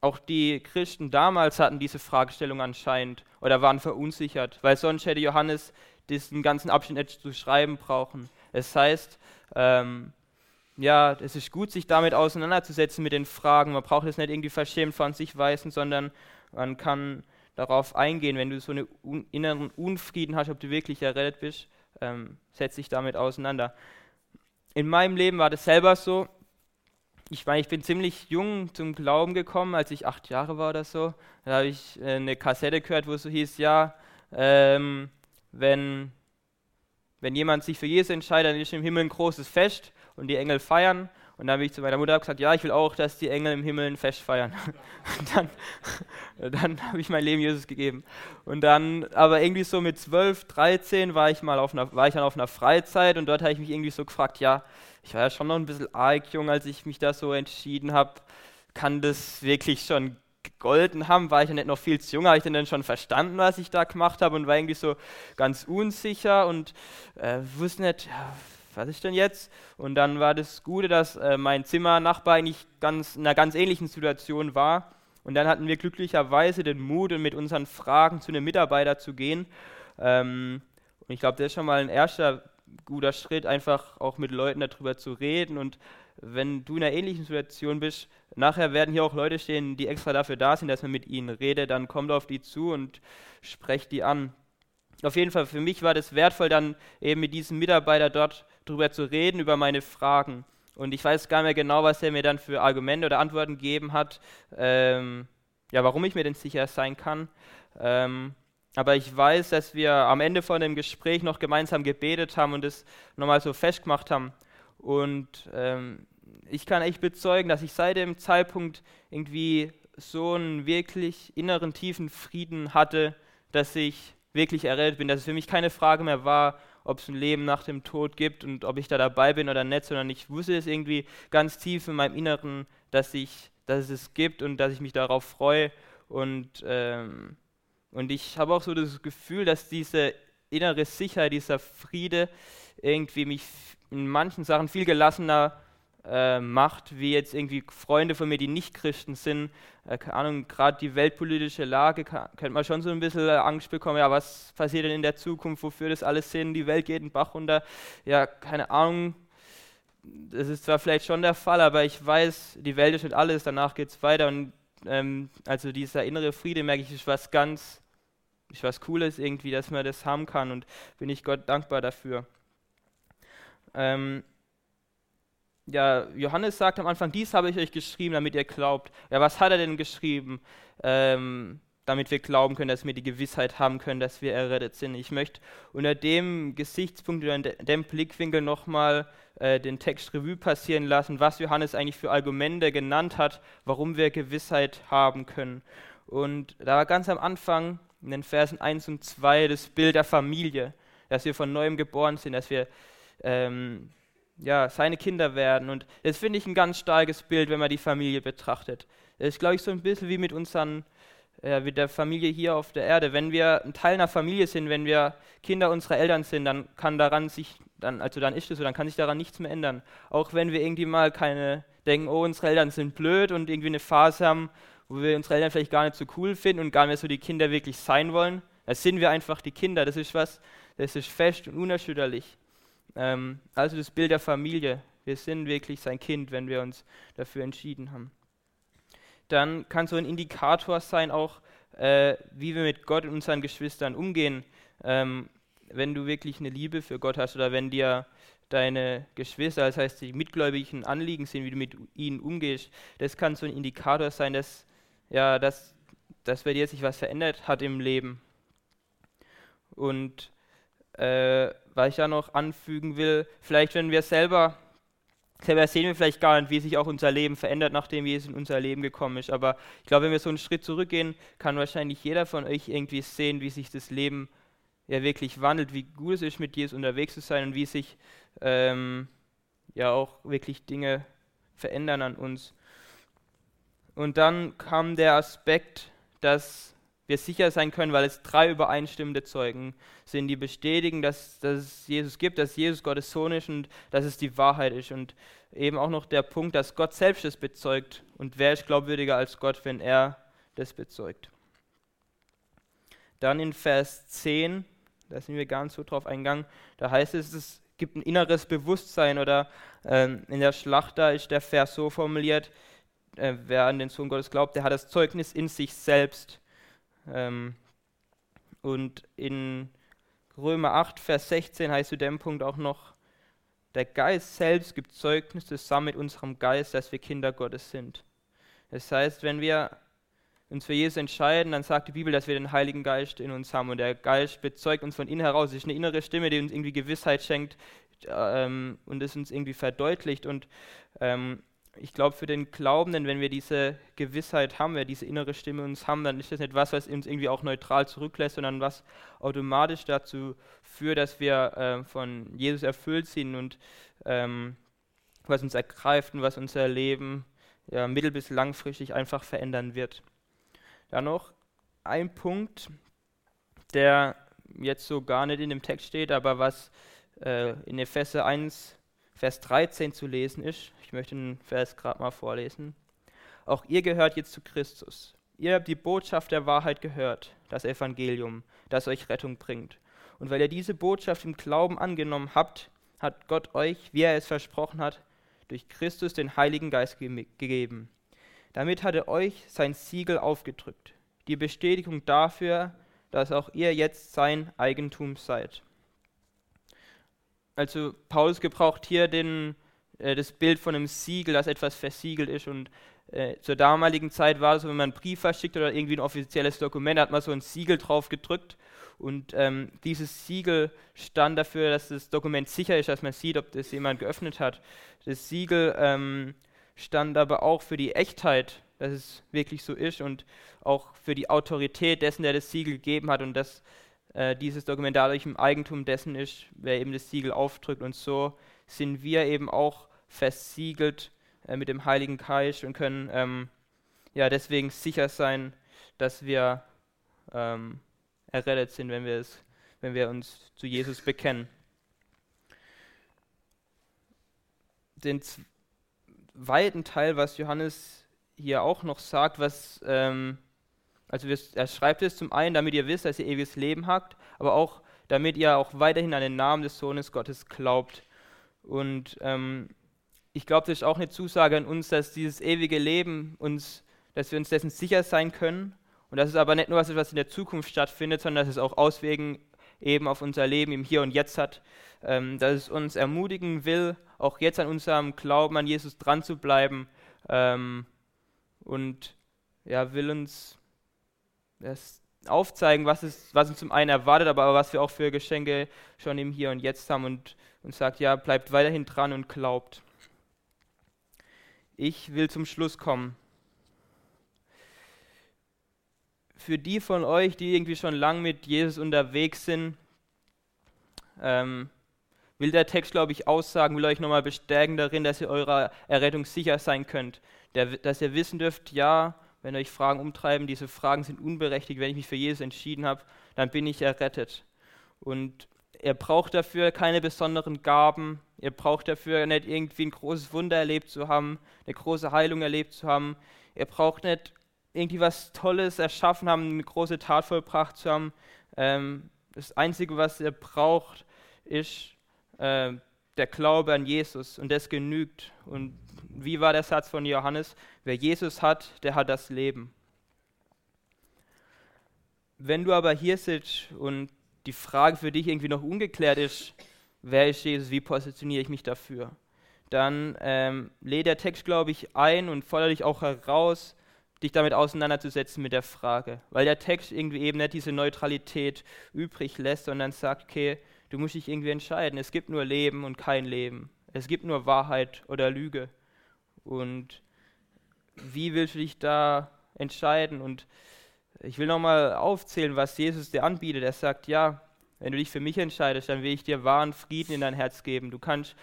auch die Christen damals hatten diese Fragestellung anscheinend oder waren verunsichert, weil sonst hätte Johannes diesen ganzen Abschnitt zu schreiben brauchen. Es heißt, ähm, ja, es ist gut, sich damit auseinanderzusetzen mit den Fragen. Man braucht es nicht irgendwie verschämt von sich weisen, sondern man kann darauf eingehen, wenn du so einen un inneren Unfrieden hast, ob du wirklich errettet bist, ähm, setz dich damit auseinander in meinem Leben war das selber so. Ich meine, ich bin ziemlich jung zum Glauben gekommen, als ich acht Jahre war oder so. Da habe ich äh, eine Kassette gehört, wo es so hieß, ja, ähm, wenn, wenn jemand sich für Jesus entscheidet, dann ist im Himmel ein großes Fest und die Engel feiern. Und dann habe ich zu meiner Mutter gesagt, ja, ich will auch, dass die Engel im Himmel ein Fest feiern. (laughs) Und dann, (laughs) dann habe ich mein Leben Jesus gegeben. Und dann, aber irgendwie so mit 12, 13 war ich mal auf einer, war ich dann auf einer Freizeit und dort habe ich mich irgendwie so gefragt, ja, ich war ja schon noch ein bisschen arg jung, als ich mich da so entschieden habe, kann das wirklich schon gegolten haben, war ich ja nicht noch viel zu jung, habe ich dann schon verstanden, was ich da gemacht habe und war irgendwie so ganz unsicher und äh, wusste nicht, ja, was ist denn jetzt? Und dann war das Gute, dass äh, mein Zimmernachbar eigentlich ganz, in einer ganz ähnlichen Situation war. Und dann hatten wir glücklicherweise den Mut, mit unseren Fragen zu einem Mitarbeiter zu gehen. Ähm, und ich glaube, das ist schon mal ein erster guter Schritt, einfach auch mit Leuten darüber zu reden. Und wenn du in einer ähnlichen Situation bist, nachher werden hier auch Leute stehen, die extra dafür da sind, dass man mit ihnen redet, dann kommt auf die zu und sprecht die an. Auf jeden Fall für mich war das wertvoll, dann eben mit diesem Mitarbeiter dort drüber zu reden, über meine Fragen. Und ich weiß gar nicht mehr genau, was er mir dann für Argumente oder Antworten gegeben hat, ähm, ja, warum ich mir denn sicher sein kann. Ähm, aber ich weiß, dass wir am Ende von dem Gespräch noch gemeinsam gebetet haben und es nochmal so festgemacht haben. Und ähm, ich kann echt bezeugen, dass ich seit dem Zeitpunkt irgendwie so einen wirklich inneren tiefen Frieden hatte, dass ich wirklich errettet bin, dass es für mich keine Frage mehr war, ob es ein Leben nach dem Tod gibt und ob ich da dabei bin oder nicht, sondern ich wusste es irgendwie ganz tief in meinem Inneren, dass, ich, dass es es gibt und dass ich mich darauf freue. Und, ähm, und ich habe auch so das Gefühl, dass diese innere Sicherheit, dieser Friede irgendwie mich in manchen Sachen viel gelassener äh, macht, wie jetzt irgendwie Freunde von mir, die nicht Christen sind. Äh, keine Ahnung, gerade die weltpolitische Lage, kann, könnte man schon so ein bisschen äh, Angst bekommen. Ja, was passiert denn in der Zukunft? Wofür das alles Sinn? Die Welt geht in den Bach runter. Ja, keine Ahnung. Das ist zwar vielleicht schon der Fall, aber ich weiß, die Welt ist nicht alles, danach geht es weiter. Und ähm, also dieser innere Friede, merke ich, ist was ganz, ist was Cooles irgendwie, dass man das haben kann und bin ich Gott dankbar dafür. Ähm, ja, Johannes sagt am Anfang, dies habe ich euch geschrieben, damit ihr glaubt. Ja, was hat er denn geschrieben? Ähm, damit wir glauben können, dass wir die Gewissheit haben können, dass wir errettet sind. Ich möchte unter dem Gesichtspunkt oder dem Blickwinkel nochmal äh, den Text Revue passieren lassen, was Johannes eigentlich für Argumente genannt hat, warum wir Gewissheit haben können. Und da war ganz am Anfang in den Versen 1 und 2 das Bild der Familie, dass wir von neuem geboren sind, dass wir ähm, ja, seine Kinder werden. Und das finde ich ein ganz starkes Bild, wenn man die Familie betrachtet. Das ist, glaube ich, so ein bisschen wie mit unseren, äh, mit der Familie hier auf der Erde. Wenn wir ein Teil einer Familie sind, wenn wir Kinder unserer Eltern sind, dann kann daran sich, dann, also dann ist es so, dann kann sich daran nichts mehr ändern. Auch wenn wir irgendwie mal keine denken, oh, unsere Eltern sind blöd und irgendwie eine Phase haben, wo wir unsere Eltern vielleicht gar nicht so cool finden und gar nicht so die Kinder wirklich sein wollen, dann sind wir einfach die Kinder. Das ist was, das ist fest und unerschütterlich. Ähm, also das Bild der Familie. Wir sind wirklich sein Kind, wenn wir uns dafür entschieden haben. Dann kann so ein Indikator sein, auch äh, wie wir mit Gott und unseren Geschwistern umgehen. Ähm, wenn du wirklich eine Liebe für Gott hast oder wenn dir deine Geschwister, das heißt die mitgläubigen Anliegen sind, wie du mit ihnen umgehst, das kann so ein Indikator sein, dass, ja, dass, dass bei dir sich was verändert hat im Leben. Und äh, was ich da noch anfügen will, vielleicht wenn wir selber, selber sehen wir vielleicht gar nicht, wie sich auch unser Leben verändert, nachdem Jesus in unser Leben gekommen ist. Aber ich glaube, wenn wir so einen Schritt zurückgehen, kann wahrscheinlich jeder von euch irgendwie sehen, wie sich das Leben ja wirklich wandelt, wie gut es ist, mit Jesus unterwegs zu sein und wie sich ähm, ja auch wirklich Dinge verändern an uns. Und dann kam der Aspekt, dass wir sicher sein können, weil es drei übereinstimmende Zeugen sind, die bestätigen, dass, dass es Jesus gibt, dass Jesus Gottes Sohn ist und dass es die Wahrheit ist. Und eben auch noch der Punkt, dass Gott selbst es bezeugt. Und wer ist glaubwürdiger als Gott, wenn er das bezeugt? Dann in Vers 10, da sind wir gar nicht so drauf eingegangen, da heißt es, es gibt ein inneres Bewusstsein oder ähm, in der Schlacht da ist der Vers so formuliert, äh, wer an den Sohn Gottes glaubt, der hat das Zeugnis in sich selbst. Ähm, und in Römer 8, Vers 16 heißt zu dem Punkt auch noch, der Geist selbst gibt Zeugnis zusammen mit unserem Geist, dass wir Kinder Gottes sind. Das heißt, wenn wir uns für Jesus entscheiden, dann sagt die Bibel, dass wir den Heiligen Geist in uns haben. Und der Geist bezeugt uns von innen heraus. Es ist eine innere Stimme, die uns irgendwie Gewissheit schenkt ähm, und es uns irgendwie verdeutlicht. Und ähm, ich glaube, für den Glaubenden, wenn wir diese Gewissheit haben, wir diese innere Stimme uns haben, dann ist das nicht was, was uns irgendwie auch neutral zurücklässt, sondern was automatisch dazu führt, dass wir äh, von Jesus erfüllt sind und ähm, was uns ergreift und was unser Leben ja, mittel- bis langfristig einfach verändern wird. Dann noch ein Punkt, der jetzt so gar nicht in dem Text steht, aber was äh, in Epheser 1, Vers 13 zu lesen ist. Ich möchte den Vers gerade mal vorlesen. Auch ihr gehört jetzt zu Christus. Ihr habt die Botschaft der Wahrheit gehört, das Evangelium, das euch Rettung bringt. Und weil ihr diese Botschaft im Glauben angenommen habt, hat Gott euch, wie er es versprochen hat, durch Christus den Heiligen Geist ge gegeben. Damit hat er euch sein Siegel aufgedrückt, die Bestätigung dafür, dass auch ihr jetzt sein Eigentum seid. Also Paulus gebraucht hier den, äh, das Bild von einem Siegel, das etwas versiegelt ist. Und äh, zur damaligen Zeit war es so, wenn man einen Brief verschickt oder irgendwie ein offizielles Dokument, hat man so ein Siegel drauf gedrückt. Und ähm, dieses Siegel stand dafür, dass das Dokument sicher ist, dass man sieht, ob das jemand geöffnet hat. Das Siegel ähm, stand aber auch für die Echtheit, dass es wirklich so ist und auch für die Autorität dessen, der das Siegel gegeben hat und dass äh, dieses Dokument dadurch im Eigentum dessen ist, wer eben das Siegel aufdrückt. Und so sind wir eben auch versiegelt äh, mit dem Heiligen Geist und können ähm, ja deswegen sicher sein, dass wir ähm, errettet sind, wenn wir, es, wenn wir uns zu Jesus bekennen. Den zweiten Teil, was Johannes hier auch noch sagt, was ähm, also er schreibt es zum einen, damit ihr wisst, dass ihr ewiges Leben habt, aber auch damit ihr auch weiterhin an den Namen des Sohnes Gottes glaubt. Und ähm, ich glaube, das ist auch eine Zusage an uns, dass dieses ewige Leben uns, dass wir uns dessen sicher sein können. Und dass es aber nicht nur was ist, was in der Zukunft stattfindet, sondern dass es auch Auswirkungen eben auf unser Leben im Hier und Jetzt hat. Ähm, dass es uns ermutigen will, auch jetzt an unserem Glauben an Jesus dran zu bleiben. Ähm, und ja, will uns das aufzeigen, was, ist, was uns zum einen erwartet, aber was wir auch für Geschenke schon im Hier und Jetzt haben und, und sagt, ja, bleibt weiterhin dran und glaubt. Ich will zum Schluss kommen. Für die von euch, die irgendwie schon lang mit Jesus unterwegs sind, ähm, will der Text, glaube ich, aussagen, will euch nochmal bestärken darin, dass ihr eurer Errettung sicher sein könnt. Der, dass ihr wissen dürft, ja, wenn euch Fragen umtreiben, diese Fragen sind unberechtigt, wenn ich mich für Jesus entschieden habe, dann bin ich errettet. Und er braucht dafür keine besonderen Gaben, er braucht dafür nicht irgendwie ein großes Wunder erlebt zu haben, eine große Heilung erlebt zu haben, er braucht nicht irgendwie was Tolles erschaffen haben, eine große Tat vollbracht zu haben. Ähm, das Einzige, was er braucht, ist äh, der Glaube an Jesus und das genügt. Und wie war der Satz von Johannes? Wer Jesus hat, der hat das Leben. Wenn du aber hier sitzt und die Frage für dich irgendwie noch ungeklärt ist, wer ist Jesus, wie positioniere ich mich dafür, dann ähm, lädt der Text, glaube ich, ein und fordert dich auch heraus, dich damit auseinanderzusetzen mit der Frage. Weil der Text irgendwie eben nicht diese Neutralität übrig lässt, sondern sagt, okay, du musst dich irgendwie entscheiden. Es gibt nur Leben und kein Leben. Es gibt nur Wahrheit oder Lüge. Und wie willst du dich da entscheiden? Und ich will nochmal aufzählen, was Jesus dir anbietet. Er sagt, ja, wenn du dich für mich entscheidest, dann will ich dir wahren Frieden in dein Herz geben. Du kannst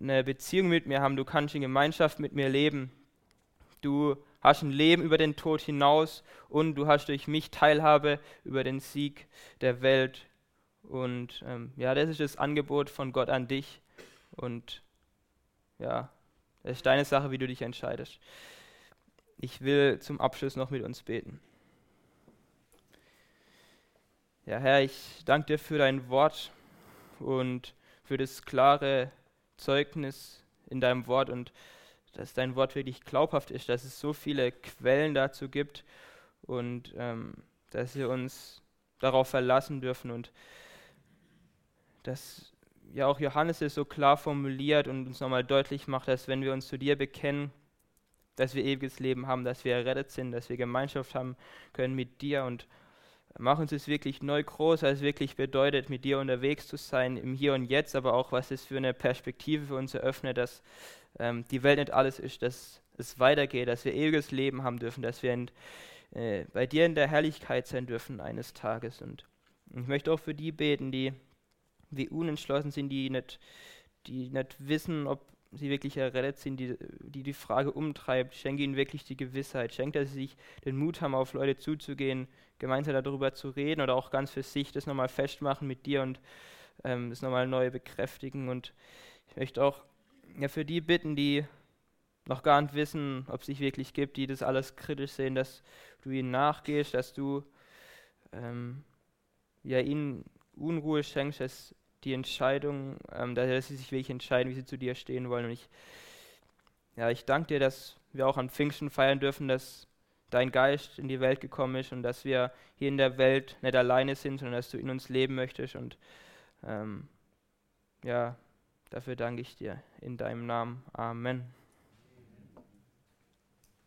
eine Beziehung mit mir haben, du kannst in Gemeinschaft mit mir leben. Du hast ein Leben über den Tod hinaus und du hast durch mich Teilhabe über den Sieg der Welt. Und ähm, ja, das ist das Angebot von Gott an dich. Und ja, es ist deine Sache, wie du dich entscheidest. Ich will zum Abschluss noch mit uns beten. Ja, Herr, ich danke dir für dein Wort und für das klare Zeugnis in deinem Wort und dass dein Wort wirklich glaubhaft ist, dass es so viele Quellen dazu gibt und ähm, dass wir uns darauf verlassen dürfen und dass ja auch Johannes es so klar formuliert und uns nochmal deutlich macht, dass wenn wir uns zu dir bekennen, dass wir ewiges Leben haben, dass wir errettet sind, dass wir Gemeinschaft haben können mit dir und mach uns es wirklich neu groß, was es wirklich bedeutet, mit dir unterwegs zu sein, im Hier und Jetzt, aber auch, was es für eine Perspektive für uns eröffnet, dass ähm, die Welt nicht alles ist, dass es weitergeht, dass wir ewiges Leben haben dürfen, dass wir in, äh, bei dir in der Herrlichkeit sein dürfen eines Tages. Und ich möchte auch für die beten, die wie unentschlossen sind, die nicht, die nicht wissen, ob sie wirklich errettet sind, die, die die Frage umtreibt. Schenke ihnen wirklich die Gewissheit. Schenke, dass sie sich den Mut haben, auf Leute zuzugehen, gemeinsam darüber zu reden oder auch ganz für sich das nochmal festmachen mit dir und ähm, das nochmal neu bekräftigen. Und ich möchte auch ja, für die bitten, die noch gar nicht wissen, ob es sich wirklich gibt, die das alles kritisch sehen, dass du ihnen nachgehst, dass du ähm, ja, ihnen Unruhe schenkst, dass die Entscheidung, ähm, dass sie sich wirklich entscheiden, wie sie zu dir stehen wollen. Und ich, ja, ich danke dir, dass wir auch an Pfingsten feiern dürfen, dass dein Geist in die Welt gekommen ist und dass wir hier in der Welt nicht alleine sind, sondern dass du in uns leben möchtest. Und ähm, ja, dafür danke ich dir in deinem Namen. Amen.